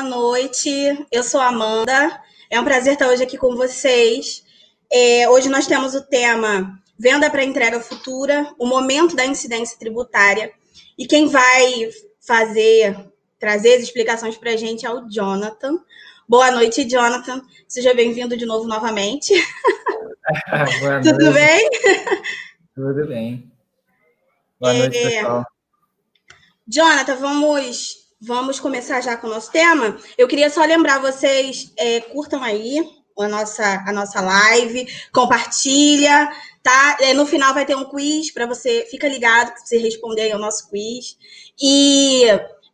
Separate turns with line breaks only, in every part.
boa noite. Eu sou a Amanda. É um prazer estar hoje aqui com vocês. É, hoje nós temos o tema Venda para entrega futura, o momento da incidência tributária. E quem vai fazer, trazer as explicações para a gente é o Jonathan. Boa noite, Jonathan. Seja bem-vindo de novo novamente. Tudo bem?
Tudo bem. Boa noite, é... pessoal.
Jonathan, vamos vamos começar já com o nosso tema. Eu queria só lembrar vocês, é, curtam aí a nossa, a nossa live, compartilha, tá? É, no final vai ter um quiz para você, fica ligado que você responder aí ao nosso quiz. E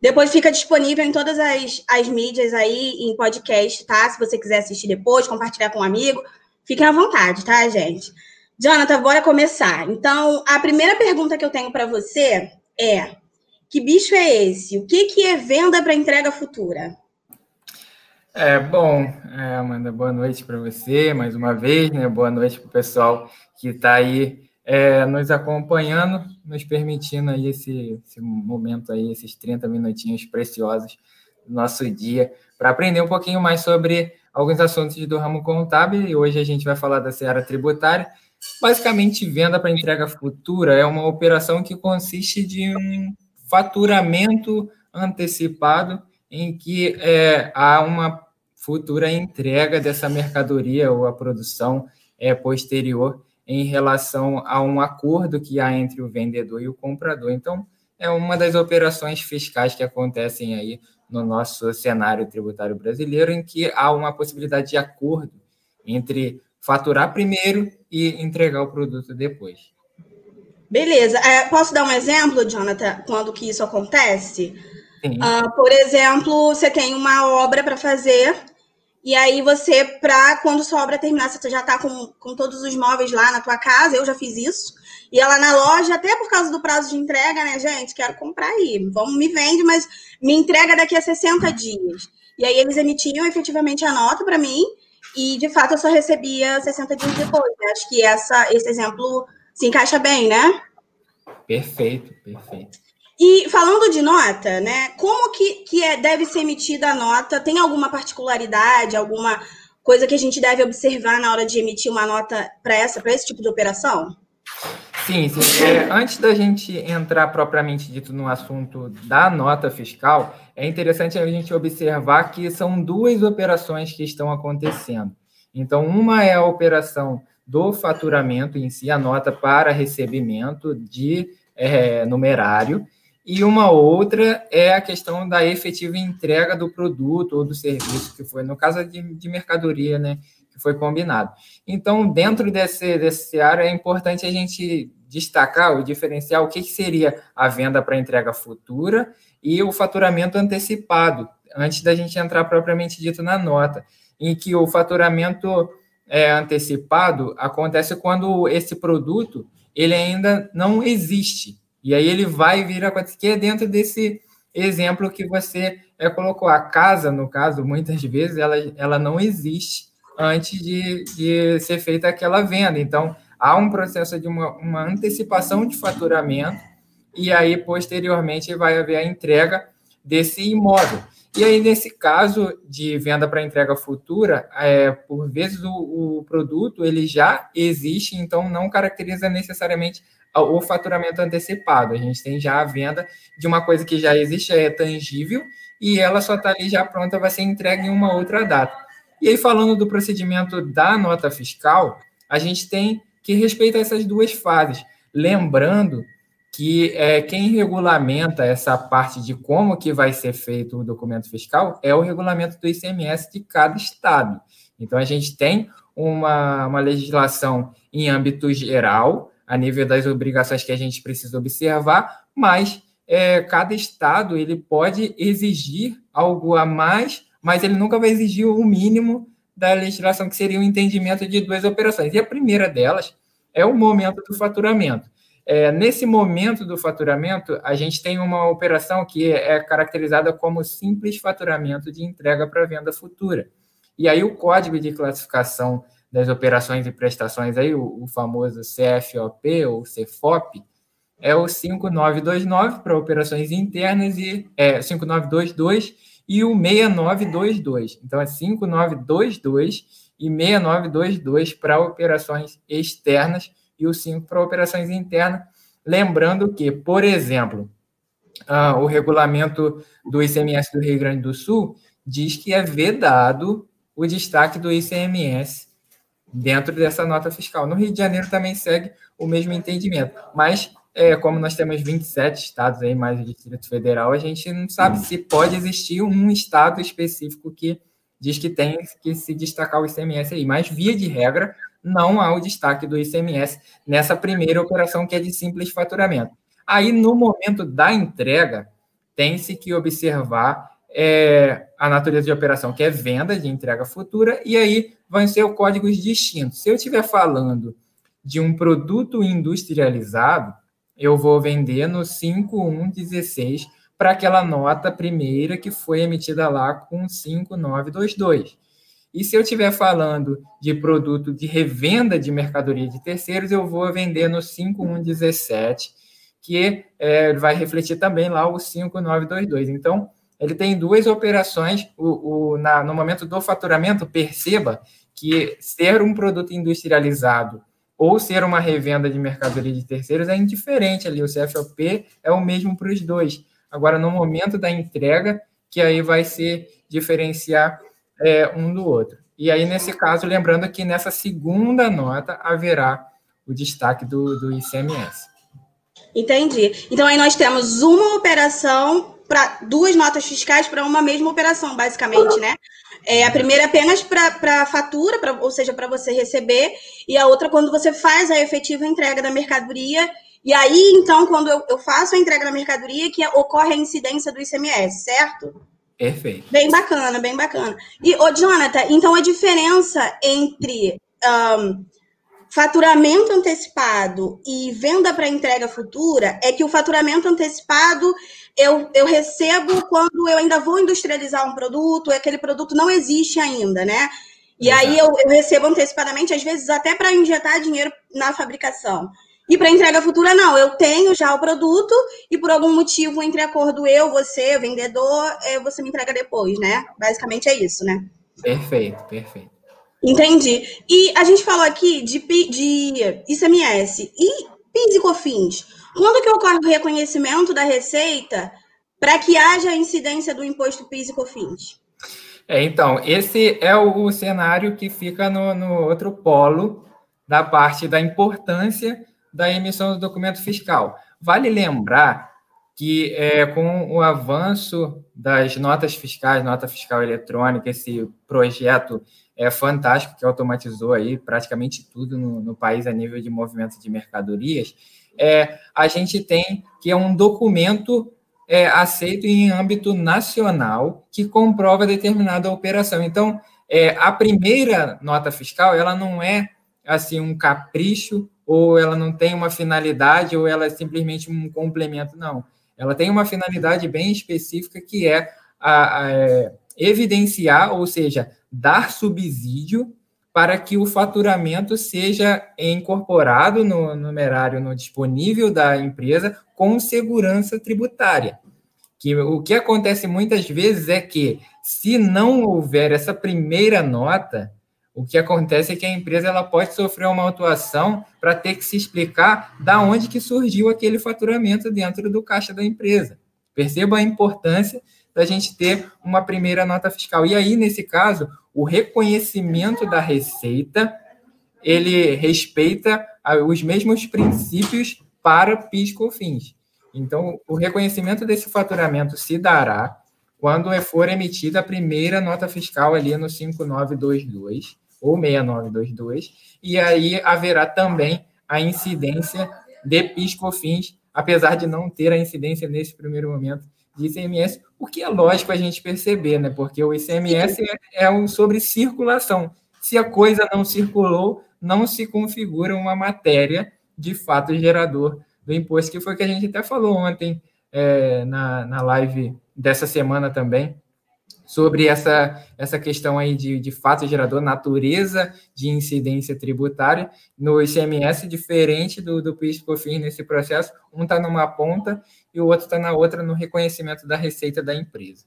depois fica disponível em todas as, as mídias aí, em podcast, tá? Se você quiser assistir depois, compartilhar com um amigo, fiquem à vontade, tá, gente? Jonathan, bora começar. Então, a primeira pergunta que eu tenho para você é: que bicho é esse? O que, que é venda para entrega futura?
É, bom, é, Amanda, boa noite para você mais uma vez, né? Boa noite para o pessoal que está aí é, nos acompanhando, nos permitindo aí esse, esse momento aí, esses 30 minutinhos preciosos do nosso dia, para aprender um pouquinho mais sobre alguns assuntos do ramo contábil. E hoje a gente vai falar da seara tributária. Basicamente, venda para entrega futura é uma operação que consiste de um faturamento antecipado, em que é, há uma futura entrega dessa mercadoria ou a produção é, posterior em relação a um acordo que há entre o vendedor e o comprador. Então, é uma das operações fiscais que acontecem aí no nosso cenário tributário brasileiro, em que há uma possibilidade de acordo entre faturar primeiro e entregar o produto depois.
Beleza. É, posso dar um exemplo, Jonathan, quando que isso acontece? Uh, por exemplo, você tem uma obra para fazer, e aí você, para quando sua obra terminar, você já está com, com todos os móveis lá na tua casa, eu já fiz isso. E ela na loja, até por causa do prazo de entrega, né, gente? Quero comprar aí. Vamos, me vende, mas me entrega daqui a 60 dias. E aí eles emitiam efetivamente a nota para mim, e de fato eu só recebia 60 dias depois. Acho que essa, esse exemplo se encaixa bem, né?
Perfeito, perfeito.
E falando de nota, né? Como que, que é, deve ser emitida a nota? Tem alguma particularidade, alguma coisa que a gente deve observar na hora de emitir uma nota para essa, para esse tipo de operação?
Sim, sim. É, antes da gente entrar propriamente dito no assunto da nota fiscal, é interessante a gente observar que são duas operações que estão acontecendo. Então, uma é a operação do faturamento em si, a nota para recebimento de é, numerário, e uma outra é a questão da efetiva entrega do produto ou do serviço, que foi, no caso de, de mercadoria, né, que foi combinado. Então, dentro desse, desse área, é importante a gente destacar ou diferenciar o que, que seria a venda para entrega futura e o faturamento antecipado, antes da gente entrar propriamente dito na nota, em que o faturamento é, antecipado acontece quando esse produto ele ainda não existe. E aí ele vai vir a acontecer, que é dentro desse exemplo que você é, colocou. A casa, no caso, muitas vezes, ela, ela não existe antes de, de ser feita aquela venda. Então, há um processo de uma, uma antecipação de faturamento e aí, posteriormente, vai haver a entrega desse imóvel. E aí, nesse caso de venda para entrega futura, é, por vezes o, o, produto ele já existe, então não caracteriza necessariamente o faturamento antecipado. A gente tem já a venda de uma coisa que já existe, é tangível, e ela só está ali já pronta, vai ser entregue em uma outra data. E aí, falando do procedimento da nota fiscal, a gente tem que respeitar essas duas fases. Lembrando que é, quem regulamenta essa parte de como que vai ser feito o documento fiscal é o regulamento do ICMS de cada estado. Então, a gente tem uma, uma legislação em âmbito geral, a nível das obrigações que a gente precisa observar, mas é, cada estado ele pode exigir algo a mais, mas ele nunca vai exigir o mínimo da legislação, que seria o entendimento de duas operações. E a primeira delas é o momento do faturamento. É, nesse momento do faturamento, a gente tem uma operação que é caracterizada como simples faturamento de entrega para venda futura. E aí o código de classificação das operações e prestações, aí, o, o famoso CFOP ou CFOP, é o 5929 para operações internas e é, 5922 e o 6922. Então, é 5922 e 6922 para operações externas e o 5 para operações internas. Lembrando que, por exemplo, uh, o regulamento do ICMS do Rio Grande do Sul diz que é vedado o destaque do ICMS dentro dessa nota fiscal. No Rio de Janeiro também segue o mesmo entendimento, mas é, como nós temos 27 estados aí, mais o Distrito Federal, a gente não sabe se pode existir um estado específico que diz que tem que se destacar o ICMS aí, mas via de regra não há o destaque do ICMS nessa primeira operação que é de simples faturamento. Aí no momento da entrega tem-se que observar é, a natureza de operação, que é venda de entrega futura, e aí vão ser códigos distintos. Se eu estiver falando de um produto industrializado, eu vou vender no 5116 para aquela nota primeira que foi emitida lá com 5922. E se eu estiver falando de produto de revenda de mercadoria de terceiros, eu vou vender no 5117, que é, vai refletir também lá o 5922. Então, ele tem duas operações. O, o na, no momento do faturamento, perceba que ser um produto industrializado ou ser uma revenda de mercadoria de terceiros é indiferente ali. O CFOP é o mesmo para os dois. Agora, no momento da entrega, que aí vai se diferenciar é, um do outro. E aí, nesse caso, lembrando que nessa segunda nota haverá o destaque do, do ICMS.
Entendi. Então, aí nós temos uma operação para duas notas fiscais para uma mesma operação, basicamente, né? É, a primeira apenas para fatura, pra, ou seja, para você receber, e a outra quando você faz a efetiva entrega da mercadoria. E aí, então, quando eu, eu faço a entrega da mercadoria, que ocorre a incidência do ICMS, certo?
Perfeito.
Bem bacana, bem bacana. E, ô, Jonathan, então a diferença entre um, faturamento antecipado e venda para entrega futura é que o faturamento antecipado eu, eu recebo quando eu ainda vou industrializar um produto, aquele produto não existe ainda, né? E Exato. aí eu, eu, recebo antecipadamente, às vezes até para injetar dinheiro na fabricação. E para entrega futura, não. Eu tenho já o produto e por algum motivo, entre acordo eu, você, vendedor, é, você me entrega depois, né? Basicamente é isso, né?
Perfeito, perfeito.
Entendi. E a gente falou aqui de, de ICMS e PIS e COFINS. Quando que ocorre o reconhecimento da receita para que haja incidência do imposto PIS e COFINS?
É, então, esse é o cenário que fica no, no outro polo da parte da importância da emissão do documento fiscal. Vale lembrar que é, com o avanço das notas fiscais, nota fiscal eletrônica, esse projeto é fantástico que automatizou aí praticamente tudo no, no país a nível de movimento de mercadorias, é, a gente tem que é um documento é, aceito em âmbito nacional que comprova determinada operação. Então, é, a primeira nota fiscal, ela não é assim um capricho ou ela não tem uma finalidade ou ela é simplesmente um complemento, não. Ela tem uma finalidade bem específica que é, a, a, é evidenciar, ou seja, dar subsídio para que o faturamento seja incorporado no numerário no disponível da empresa com segurança tributária. Que o que acontece muitas vezes é que, se não houver essa primeira nota, o que acontece é que a empresa ela pode sofrer uma autuação para ter que se explicar da onde que surgiu aquele faturamento dentro do caixa da empresa. Perceba a importância da gente ter uma primeira nota fiscal. E aí, nesse caso, o reconhecimento da receita, ele respeita os mesmos princípios para PIS COFINS. Então, o reconhecimento desse faturamento se dará quando for emitida a primeira nota fiscal ali no 5922 ou 6922, e aí haverá também a incidência de PIS COFINS, apesar de não ter a incidência nesse primeiro momento de ICMS, o que é lógico a gente perceber, né? Porque o ICMS é, é um sobre circulação. Se a coisa não circulou, não se configura uma matéria de fato gerador do imposto, que foi o que a gente até falou ontem é, na, na live dessa semana também, sobre essa, essa questão aí de, de fato gerador, natureza de incidência tributária. No ICMS, diferente do, do PIS-COFINS nesse processo, um está numa ponta e o outro está na outra no reconhecimento da receita da empresa.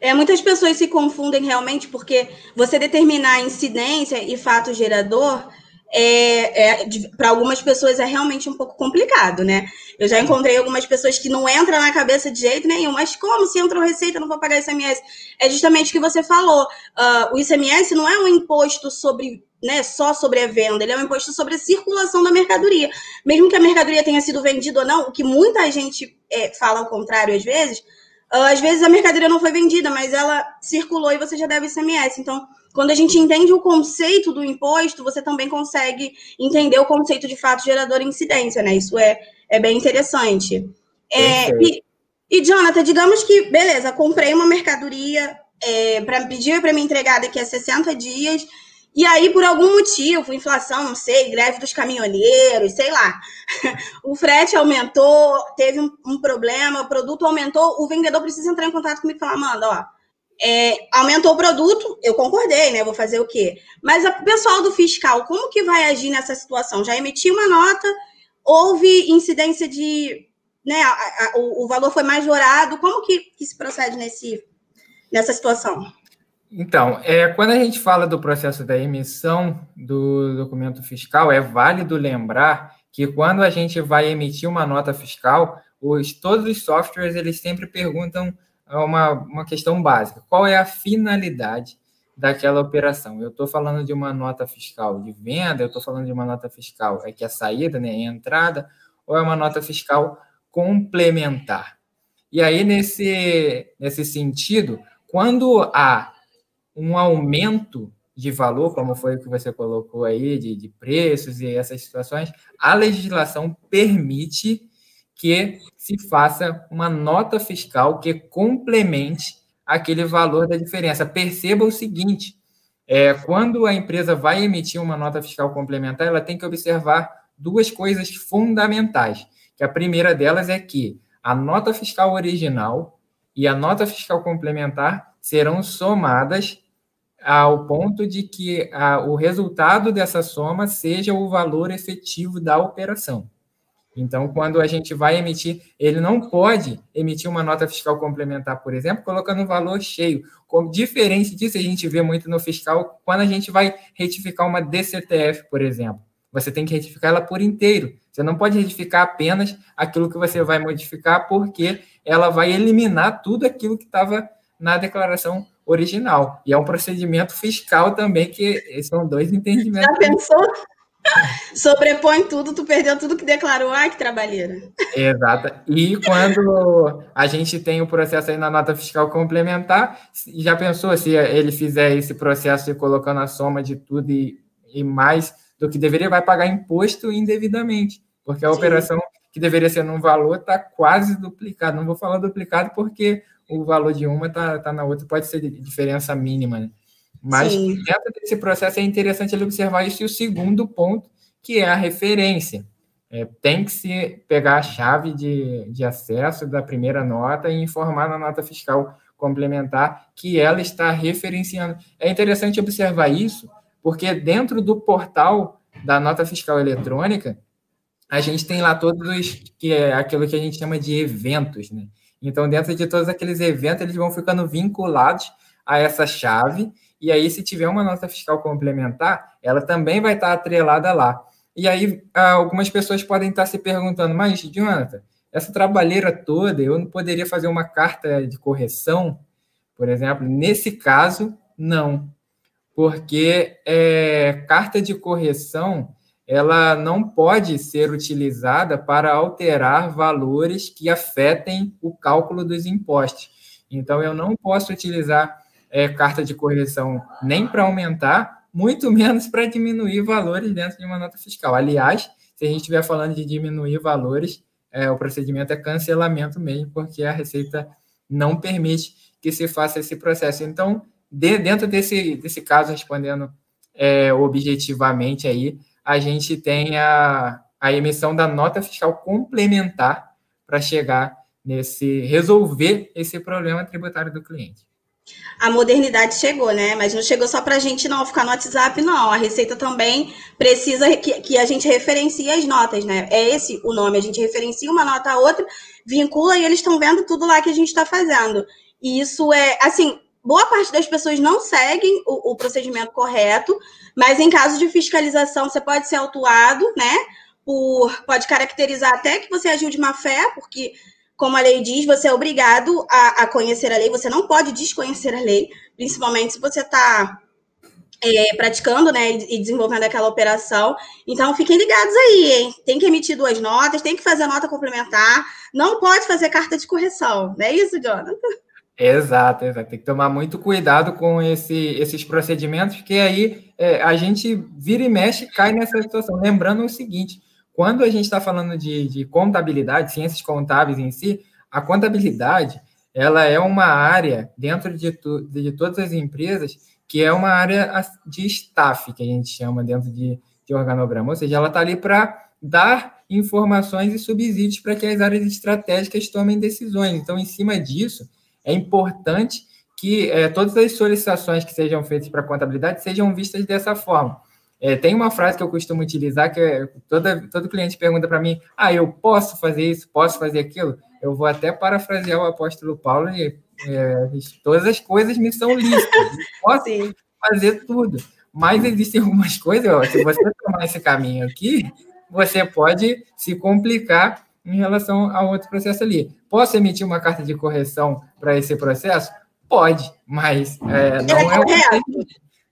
É, muitas pessoas se confundem realmente porque você determinar incidência e fato gerador é, é para algumas pessoas é realmente um pouco complicado, né? Eu já encontrei algumas pessoas que não entra na cabeça de jeito nenhum, mas como se entrou receita, não vou pagar ICMS? É justamente o que você falou. Uh, o ICMS não é um imposto sobre né, só sobre a venda, ele é um imposto sobre a circulação da mercadoria. Mesmo que a mercadoria tenha sido vendida ou não, o que muita gente é, fala ao contrário às vezes, uh, às vezes a mercadoria não foi vendida, mas ela circulou e você já deve ICMS. Então, quando a gente entende o conceito do imposto, você também consegue entender o conceito de fato gerador e incidência, né? Isso é, é bem interessante. É, e, e, Jonathan, digamos que, beleza, comprei uma mercadoria é, para pedir para me entregar daqui a 60 dias e aí, por algum motivo, inflação, não sei, greve dos caminhoneiros, sei lá, o frete aumentou, teve um, um, problema, o produto aumentou, o vendedor precisa entrar em contato comigo e falar, Amanda, ó, é, aumentou o produto, eu concordei, né? Vou fazer o quê? Mas o pessoal do fiscal, como que vai agir nessa situação? Já emitiu uma nota, houve incidência de. Né, a, a, o, o, valor foi majorado, como que, que se procede nesse, nessa situação?
Então, é, quando a gente fala do processo da emissão do documento fiscal, é válido lembrar que quando a gente vai emitir uma nota fiscal, os, todos os softwares eles sempre perguntam uma, uma questão básica: qual é a finalidade daquela operação? Eu estou falando de uma nota fiscal de venda, eu estou falando de uma nota fiscal é que é a saída, né, a entrada, ou é uma nota fiscal complementar? E aí, nesse, nesse sentido, quando há um aumento de valor, como foi o que você colocou aí, de, de preços e essas situações, a legislação permite que se faça uma nota fiscal que complemente aquele valor da diferença. Perceba o seguinte: é, quando a empresa vai emitir uma nota fiscal complementar, ela tem que observar duas coisas fundamentais. Que a primeira delas é que a nota fiscal original e a nota fiscal complementar serão somadas ao ponto de que a, o resultado dessa soma seja o valor efetivo da operação. Então, quando a gente vai emitir, ele não pode emitir uma nota fiscal complementar, por exemplo, colocando o valor cheio. Como, diferente disso, a gente vê muito no fiscal, quando a gente vai retificar uma DCTF, por exemplo. Você tem que retificar ela por inteiro. Você não pode retificar apenas aquilo que você vai modificar, porque ela vai eliminar tudo aquilo que estava na declaração original. E é um procedimento fiscal também, que são dois entendimentos.
Já pensou? Sobrepõe tudo, tu perdeu tudo que declarou. Ai, que trabalheira.
Exato. E quando a gente tem o processo aí na nota fiscal complementar, já pensou se ele fizer esse processo e colocando a soma de tudo e, e mais do que deveria, vai pagar imposto indevidamente, porque a Sim. operação que deveria ser num valor está quase duplicado. Não vou falar duplicado porque o valor de uma está tá na outra, pode ser de diferença mínima, né? Mas Sim. dentro desse processo é interessante ele observar isso. E o segundo ponto, que é a referência. É, tem que se pegar a chave de, de acesso da primeira nota e informar na nota fiscal complementar que ela está referenciando. É interessante observar isso, porque dentro do portal da nota fiscal eletrônica, a gente tem lá todos os que é aquilo que a gente chama de eventos, né? Então, dentro de todos aqueles eventos, eles vão ficando vinculados a essa chave. E aí, se tiver uma nota fiscal complementar, ela também vai estar atrelada lá. E aí, algumas pessoas podem estar se perguntando, mas, Jonathan, essa trabalheira toda, eu não poderia fazer uma carta de correção, por exemplo? Nesse caso, não. Porque é, carta de correção ela não pode ser utilizada para alterar valores que afetem o cálculo dos impostos. Então, eu não posso utilizar é, carta de correção nem para aumentar, muito menos para diminuir valores dentro de uma nota fiscal. Aliás, se a gente estiver falando de diminuir valores, é, o procedimento é cancelamento mesmo, porque a Receita não permite que se faça esse processo. Então, de, dentro desse, desse caso, respondendo é, objetivamente aí, a gente tem a, a emissão da nota fiscal complementar para chegar nesse resolver esse problema tributário do cliente.
A modernidade chegou, né? Mas não chegou só para a gente não ficar no WhatsApp, não. A Receita também precisa que, que a gente referencie as notas, né? É esse o nome. A gente referencia uma nota a outra, vincula e eles estão vendo tudo lá que a gente está fazendo. E isso é, assim, boa parte das pessoas não seguem o, o procedimento correto, mas em caso de fiscalização, você pode ser autuado, né? Por, pode caracterizar até que você agiu de má fé, porque, como a lei diz, você é obrigado a, a conhecer a lei, você não pode desconhecer a lei, principalmente se você está é, praticando, né, e desenvolvendo aquela operação. Então, fiquem ligados aí, hein? Tem que emitir duas notas, tem que fazer nota complementar, não pode fazer carta de correção, não é isso, Jonathan?
Exato, exato. Tem que tomar muito cuidado com esse, esses procedimentos, porque aí é, a gente vira e mexe cai nessa situação. Lembrando o seguinte: quando a gente está falando de, de contabilidade, ciências contábeis em si, a contabilidade ela é uma área dentro de, tu, de todas as empresas que é uma área de staff, que a gente chama dentro de, de organograma, ou seja, ela está ali para dar informações e subsídios para que as áreas estratégicas tomem decisões. Então, em cima disso, é importante que é, todas as solicitações que sejam feitas para contabilidade sejam vistas dessa forma. É, tem uma frase que eu costumo utilizar que é, toda, todo cliente pergunta para mim: ah, eu posso fazer isso, posso fazer aquilo? Eu vou até parafrasear o apóstolo Paulo e é, todas as coisas me são lícitas. Posso Sim. fazer tudo. Mas existem algumas coisas, ó, se você tomar esse caminho aqui, você pode se complicar em relação a outro processo ali. Posso emitir uma carta de correção para esse processo? Pode, mas é, não, é o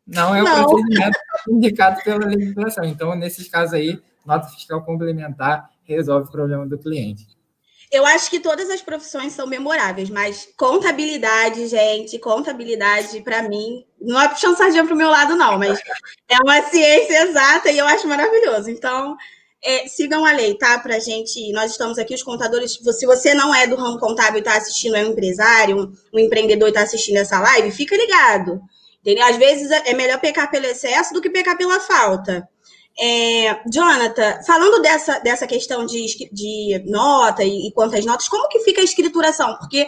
não é o não. procedimento indicado pela legislação. Então, nesses casos aí, nota fiscal complementar resolve o problema do cliente.
Eu acho que todas as profissões são memoráveis, mas contabilidade, gente, contabilidade, para mim, não é puxando sardinha para o meu lado, não, mas é uma ciência exata e eu acho maravilhoso. Então, é, sigam a lei, tá? Pra gente. Nós estamos aqui, os contadores. Se você não é do ramo contábil e está assistindo, é um empresário, um, um empreendedor e está assistindo essa live, fica ligado. Entendeu? Às vezes é melhor pecar pelo excesso do que pecar pela falta. É, Jonathan, falando dessa, dessa questão de, de nota e, e quantas notas, como que fica a escrituração? Porque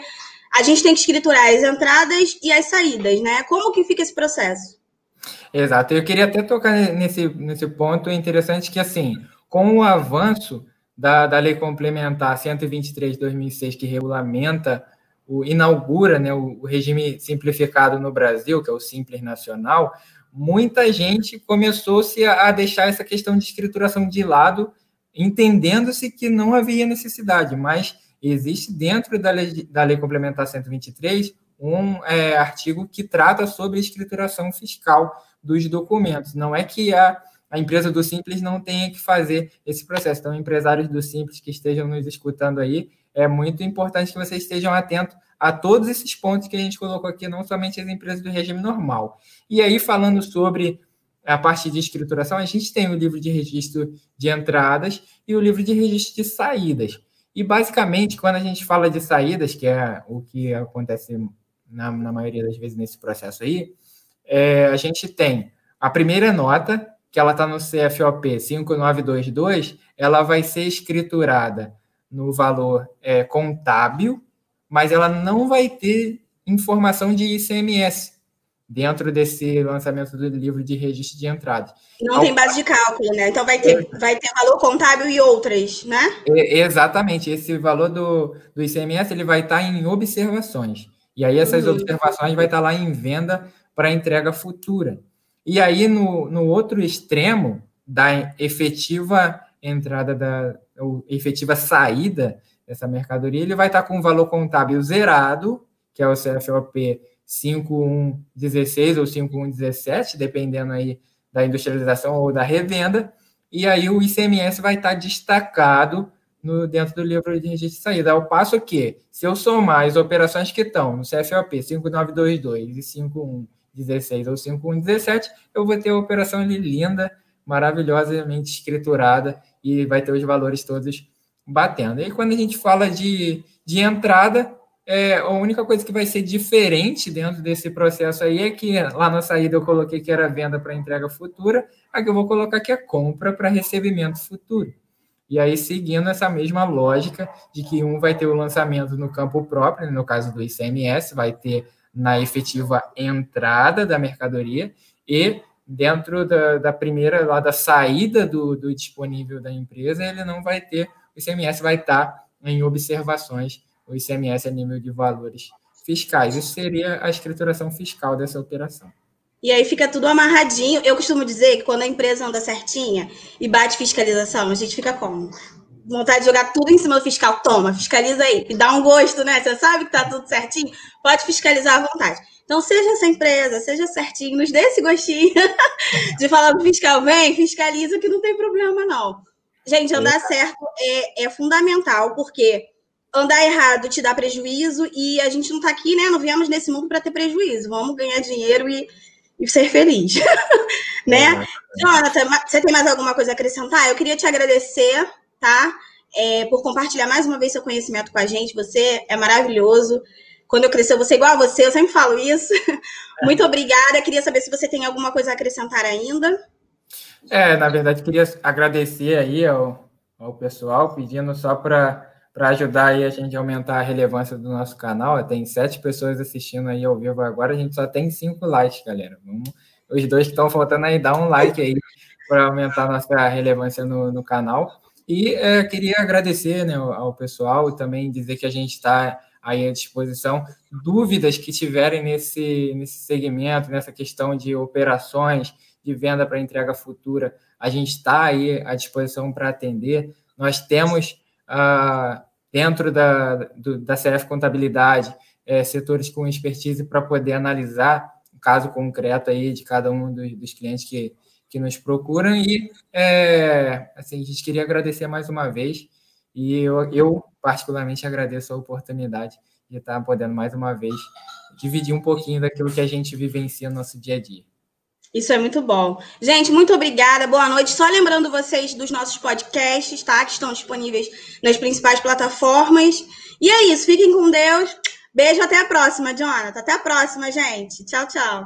a gente tem que escriturar as entradas e as saídas, né? Como que fica esse processo?
Exato, eu queria até tocar nesse, nesse ponto interessante que, assim, com o avanço da, da Lei Complementar 123 de 2006, que regulamenta, o, inaugura né, o, o regime simplificado no Brasil, que é o Simples Nacional, muita gente começou-se a deixar essa questão de escrituração de lado, entendendo-se que não havia necessidade, mas existe dentro da lei, da lei complementar 123 um é, artigo que trata sobre escrituração fiscal dos documentos. Não é que a, a empresa do Simples não tenha que fazer esse processo. Então, empresários do Simples que estejam nos escutando aí, é muito importante que vocês estejam atentos a todos esses pontos que a gente colocou aqui, não somente as empresas do regime normal. E aí, falando sobre a parte de escrituração, a gente tem o livro de registro de entradas e o livro de registro de saídas. E, basicamente, quando a gente fala de saídas, que é o que acontece na, na maioria das vezes nesse processo aí, é, a gente tem a primeira nota, que ela está no CFOP 5922, ela vai ser escriturada no valor é, contábil, mas ela não vai ter informação de ICMS dentro desse lançamento do livro de registro de entrada.
Não Ao... tem base de cálculo, né? Então vai ter, vai ter valor contábil e outras, né?
É, exatamente. Esse valor do, do ICMS ele vai estar em observações. E aí essas uhum. observações vai estar lá em venda para entrega futura. E aí, no, no outro extremo da efetiva entrada da ou efetiva saída dessa mercadoria, ele vai estar com o valor contábil zerado, que é o CFOP 5116 ou 5117, dependendo aí da industrialização ou da revenda, e aí o ICMS vai estar destacado no, dentro do livro de registro de saída. Ao passo que, se eu somar as operações que estão no CFOP 5922 e 5116 ou 5117, eu vou ter a operação ali linda, maravilhosamente escriturada e vai ter os valores todos batendo. E quando a gente fala de, de entrada, é, a única coisa que vai ser diferente dentro desse processo aí é que lá na saída eu coloquei que era venda para entrega futura, aqui eu vou colocar que é compra para recebimento futuro. E aí, seguindo essa mesma lógica de que um vai ter o lançamento no campo próprio, no caso do ICMS, vai ter na efetiva entrada da mercadoria, e dentro da, da primeira, lá da saída do, do disponível da empresa, ele não vai ter, o ICMS vai estar em observações, o ICMS é nível de valores fiscais. Isso seria a escrituração fiscal dessa operação.
E aí fica tudo amarradinho. Eu costumo dizer que quando a empresa anda certinha e bate fiscalização, a gente fica como? Vontade de jogar tudo em cima do fiscal. Toma, fiscaliza aí. E dá um gosto, né? Você sabe que tá tudo certinho, pode fiscalizar à vontade. Então, seja essa empresa, seja certinho, nos dê esse gostinho de falar pro fiscal, vem, fiscaliza que não tem problema, não. Gente, andar certo é, é fundamental, porque andar errado te dá prejuízo e a gente não tá aqui, né? Não viemos nesse mundo para ter prejuízo. Vamos ganhar dinheiro e e ser feliz, né? Jonathan, você tem mais alguma coisa a acrescentar? Eu queria te agradecer, tá? É, por compartilhar mais uma vez seu conhecimento com a gente. Você é maravilhoso. Quando eu crescer, eu vou ser igual a você, eu sempre falo isso. É. Muito obrigada. Queria saber se você tem alguma coisa a acrescentar ainda.
É, na verdade, queria agradecer aí ao, ao pessoal, pedindo só para para ajudar aí a gente a aumentar a relevância do nosso canal. Tem sete pessoas assistindo aí ao vivo agora, a gente só tem cinco likes, galera. Vamos, os dois que estão faltando aí, dá um like aí para aumentar a nossa relevância no, no canal. E é, queria agradecer né, ao pessoal e também dizer que a gente está aí à disposição. Dúvidas que tiverem nesse, nesse segmento, nessa questão de operações, de venda para entrega futura, a gente está aí à disposição para atender. Nós temos uh, dentro da, do, da CF Contabilidade, é, setores com expertise para poder analisar o caso concreto aí de cada um dos, dos clientes que, que nos procuram. E é, assim, a gente queria agradecer mais uma vez. E eu, eu, particularmente, agradeço a oportunidade de estar podendo mais uma vez dividir um pouquinho daquilo que a gente vivencia no nosso dia a dia.
Isso é muito bom. Gente, muito obrigada, boa noite. Só lembrando vocês dos nossos podcasts, tá? Que estão disponíveis nas principais plataformas. E é isso, fiquem com Deus. Beijo, até a próxima, Jonathan. Até a próxima, gente. Tchau, tchau.